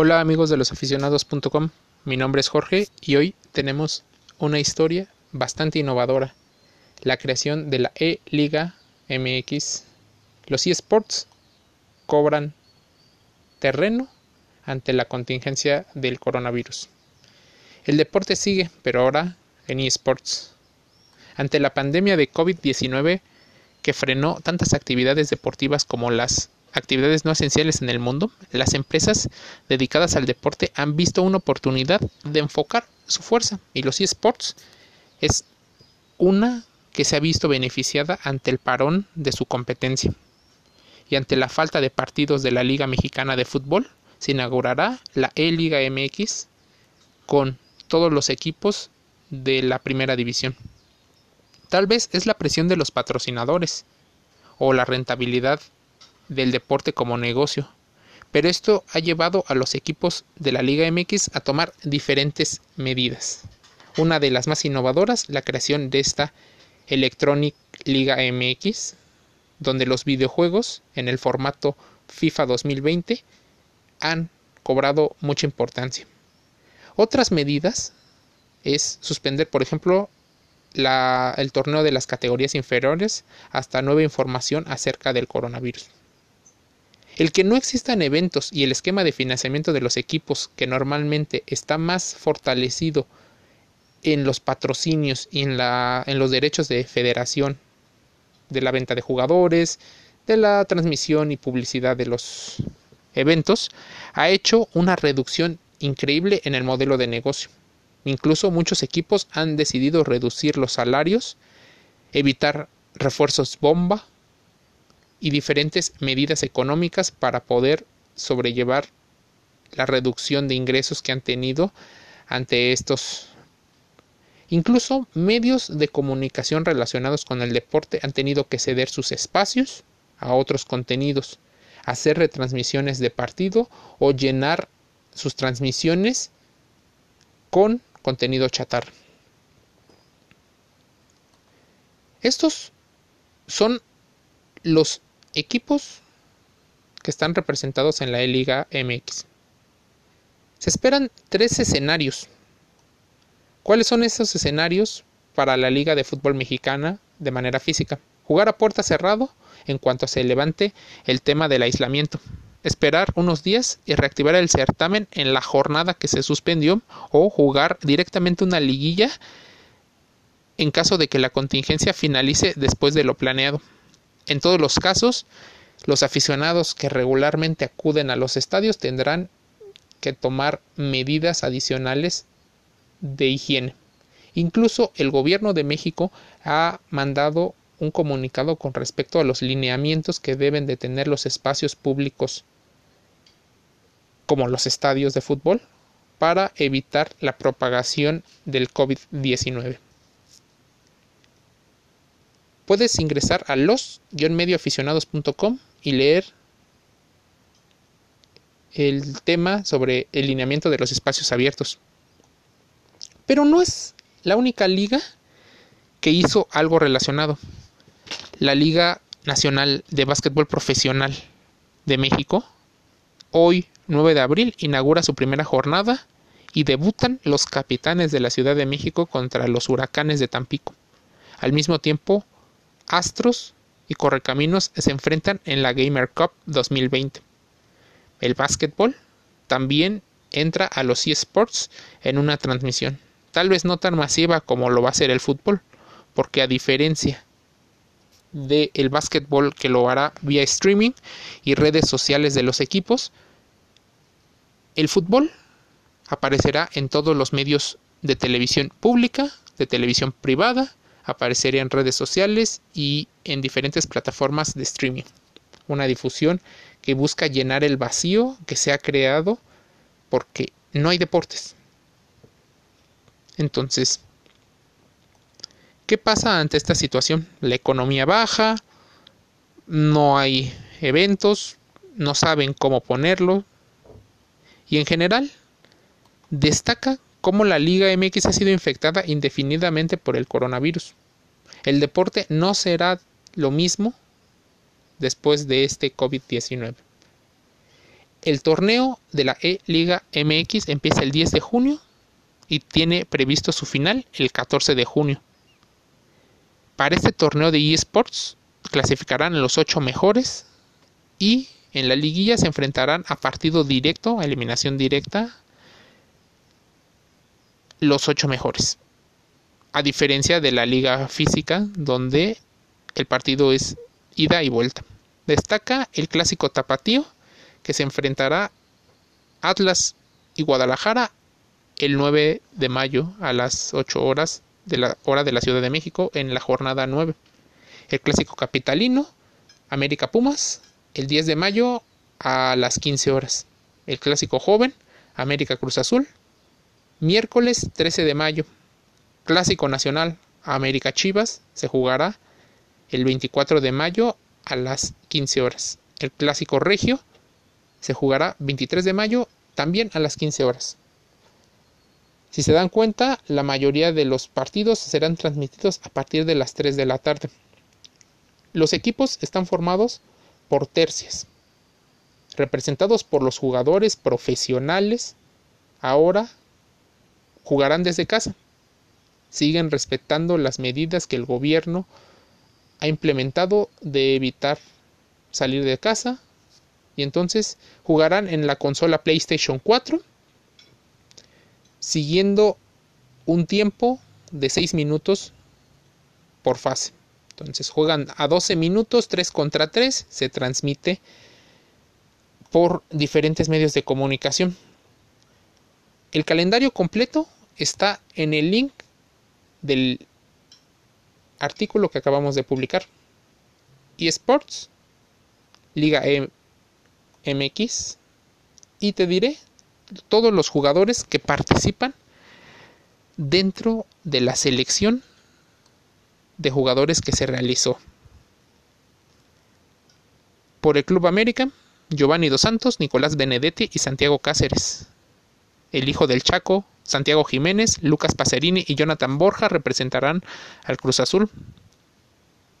Hola amigos de los aficionados.com, mi nombre es Jorge y hoy tenemos una historia bastante innovadora, la creación de la E-Liga MX. Los eSports cobran terreno ante la contingencia del coronavirus. El deporte sigue, pero ahora en eSports. Ante la pandemia de COVID-19 que frenó tantas actividades deportivas como las actividades no esenciales en el mundo, las empresas dedicadas al deporte han visto una oportunidad de enfocar su fuerza y los eSports es una que se ha visto beneficiada ante el parón de su competencia. Y ante la falta de partidos de la Liga Mexicana de Fútbol, se inaugurará la E-Liga MX con todos los equipos de la primera división. Tal vez es la presión de los patrocinadores o la rentabilidad del deporte como negocio, pero esto ha llevado a los equipos de la Liga MX a tomar diferentes medidas. Una de las más innovadoras, la creación de esta Electronic Liga MX, donde los videojuegos en el formato FIFA 2020 han cobrado mucha importancia. Otras medidas es suspender, por ejemplo, el torneo de las categorías inferiores hasta nueva información acerca del coronavirus. El que no existan eventos y el esquema de financiamiento de los equipos que normalmente está más fortalecido en los patrocinios y en, los derechos de federación, de la venta de jugadores, de la transmisión y publicidad de los eventos, ha hecho una reducción increíble en el modelo de negocio. Incluso muchos equipos han decidido reducir los salarios, evitar refuerzos bomba y diferentes medidas económicas para poder sobrellevar la reducción de ingresos que han tenido ante estos Incluso medios de comunicación relacionados con el deporte han tenido que ceder sus espacios a otros contenidos, hacer retransmisiones de partido o llenar sus transmisiones con contenido chatar. Estos son los equipos que están representados en la E-Liga MX. Se esperan tres escenarios. ¿Cuáles son esos escenarios para la Liga de Fútbol Mexicana de manera física? Jugar a puerta cerrado en cuanto se levante el tema del aislamiento. Esperar unos días y reactivar el certamen en la jornada que se suspendió o jugar directamente una liguilla en caso de que la contingencia finalice después de lo planeado. En todos los casos, los aficionados que regularmente acuden a los estadios tendrán que tomar medidas adicionales de higiene. Incluso el gobierno de México ha mandado un comunicado con respecto a los lineamientos que deben de tener los espacios públicos como los estadios de fútbol para evitar la propagación del COVID-19 puedes ingresar a los-medioaficionados.com y leer el tema sobre el lineamiento de los espacios abiertos. Pero no es la única liga que hizo algo relacionado. La Liga Nacional de Básquetbol Profesional de México, hoy 9 de abril, inaugura su primera jornada y debutan los capitanes de la Ciudad de México contra los huracanes de Tampico. Al mismo tiempo, Astros y Correcaminos se enfrentan en la Gamer Cup 2020. El básquetbol también entra a los eSports en una transmisión, tal vez no tan masiva como lo va a ser el fútbol, porque a diferencia del el básquetbol que lo hará vía streaming y redes sociales de los equipos, el fútbol aparecerá en todos los medios de televisión pública, de televisión privada aparecería en redes sociales y en diferentes plataformas de streaming. Una difusión que busca llenar el vacío que se ha creado porque no hay deportes. Entonces, ¿qué pasa ante esta situación? La economía baja, no hay eventos, no saben cómo ponerlo y en general destaca cómo la Liga MX ha sido infectada indefinidamente por el coronavirus. El deporte no será lo mismo después de este COVID-19. El torneo de la E-Liga MX empieza el 10 de junio y tiene previsto su final el 14 de junio. Para este torneo de eSports clasificarán los 8 mejores y en la liguilla se enfrentarán a partido directo, a eliminación directa, los 8 mejores. A diferencia de la liga física, donde el partido es ida y vuelta. Destaca el clásico tapatío, que se enfrentará Atlas y Guadalajara el 9 de mayo a las 8 horas de la hora de la Ciudad de México en la jornada 9. El clásico capitalino, América Pumas, el 10 de mayo a las 15 horas. El clásico joven, América Cruz Azul, miércoles 13 de mayo. Clásico nacional, América Chivas, se jugará el 24 de mayo a las 15 horas. El clásico regio se jugará 23 de mayo también a las 15 horas. Si se dan cuenta, la mayoría de los partidos serán transmitidos a partir de las 3 de la tarde. Los equipos están formados por tercias, representados por los jugadores profesionales. Ahora jugarán desde casa. Siguen respetando las medidas que el gobierno ha implementado de evitar salir de casa y entonces jugarán en la consola PlayStation 4 siguiendo un tiempo de 6 minutos por fase. Entonces juegan a 12 minutos 3 contra 3, se transmite por diferentes medios de comunicación. El calendario completo está en el link del artículo que acabamos de publicar. eSports, Liga MX, y te diré todos los jugadores que participan dentro de la selección de jugadores que se realizó. Por el Club América, Giovanni Dos Santos, Nicolás Benedetti y Santiago Cáceres. El hijo del Chaco, Santiago Jiménez, Lucas Pacerini y Jonathan Borja representarán al Cruz Azul.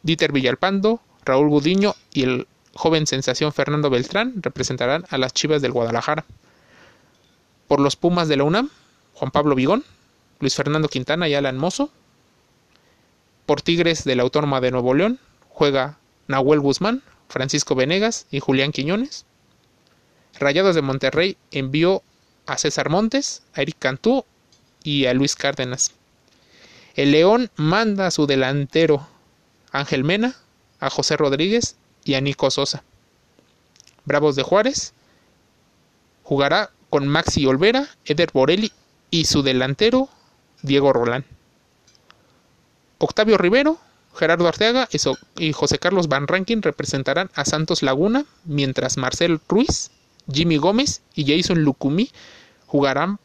Dieter Villalpando, Raúl Gudiño y el joven sensación Fernando Beltrán representarán a las Chivas del Guadalajara. Por los Pumas de la UNAM, Juan Pablo Vigón, Luis Fernando Quintana y Alan Mozo. Por Tigres de la Autónoma de Nuevo León, juega Nahuel Guzmán, Francisco Venegas y Julián Quiñones. Rayados de Monterrey envió a César Montes, a Eric Cantú y a Luis Cárdenas. El León manda a su delantero Ángel Mena, a José Rodríguez y a Nico Sosa. Bravos de Juárez jugará con Maxi Olvera, Eder Borelli y su delantero Diego Rolán. Octavio Rivero, Gerardo Arteaga y José Carlos Van Rankin representarán a Santos Laguna, mientras Marcel Ruiz, Jimmy Gómez y Jason Lucumí jugarán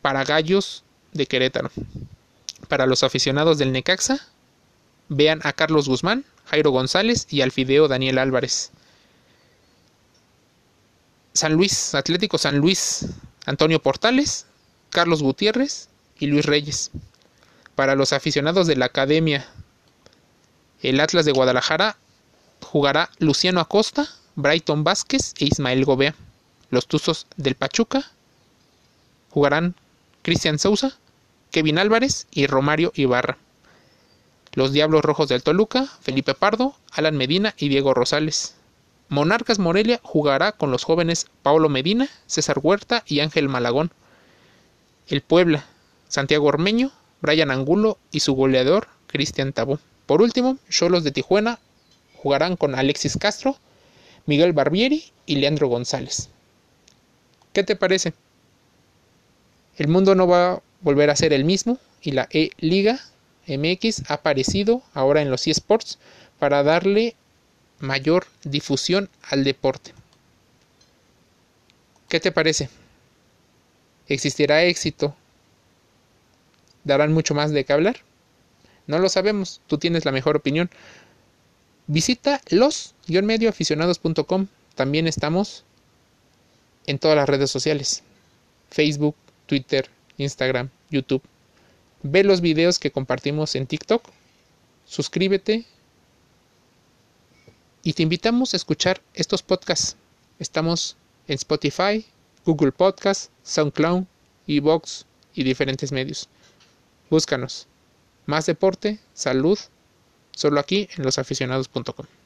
para Gallos de Querétaro. Para los aficionados del Necaxa, vean a Carlos Guzmán, Jairo González y Alfideo Daniel Álvarez. San Luis, Atlético San Luis, Antonio Portales, Carlos Gutiérrez y Luis Reyes. Para los aficionados de la Academia, el Atlas de Guadalajara jugará Luciano Acosta, Brighton Vázquez e Ismael Gobea. Los Tuzos del Pachuca jugarán Cristian Sousa, Kevin Álvarez y Romario Ibarra. Los Diablos Rojos del Toluca, Felipe Pardo, Alan Medina y Diego Rosales. Monarcas Morelia jugará con los jóvenes Paulo Medina, César Huerta y Ángel Malagón. El Puebla, Santiago Ormeño, Brian Angulo y su goleador Cristian Tabó. Por último, Cholos de Tijuana jugarán con Alexis Castro, Miguel Barbieri y Leandro González. ¿Qué te parece? El mundo no va a volver a ser el mismo y la E-Liga MX ha aparecido ahora en los eSports para darle mayor difusión al deporte. ¿Qué te parece? ¿Existirá éxito? ¿Darán mucho más de qué hablar? No lo sabemos, tú tienes la mejor opinión. Visita los-medioaficionados.com. También estamos en todas las redes sociales. Facebook, Twitter, Instagram, YouTube. Ve los videos que compartimos en TikTok. Suscríbete. Y te invitamos a escuchar estos podcasts. Estamos en Spotify, Google Podcast, SoundCloud, Evox y diferentes medios. Búscanos. Más deporte, salud, solo aquí en losaficionados.com.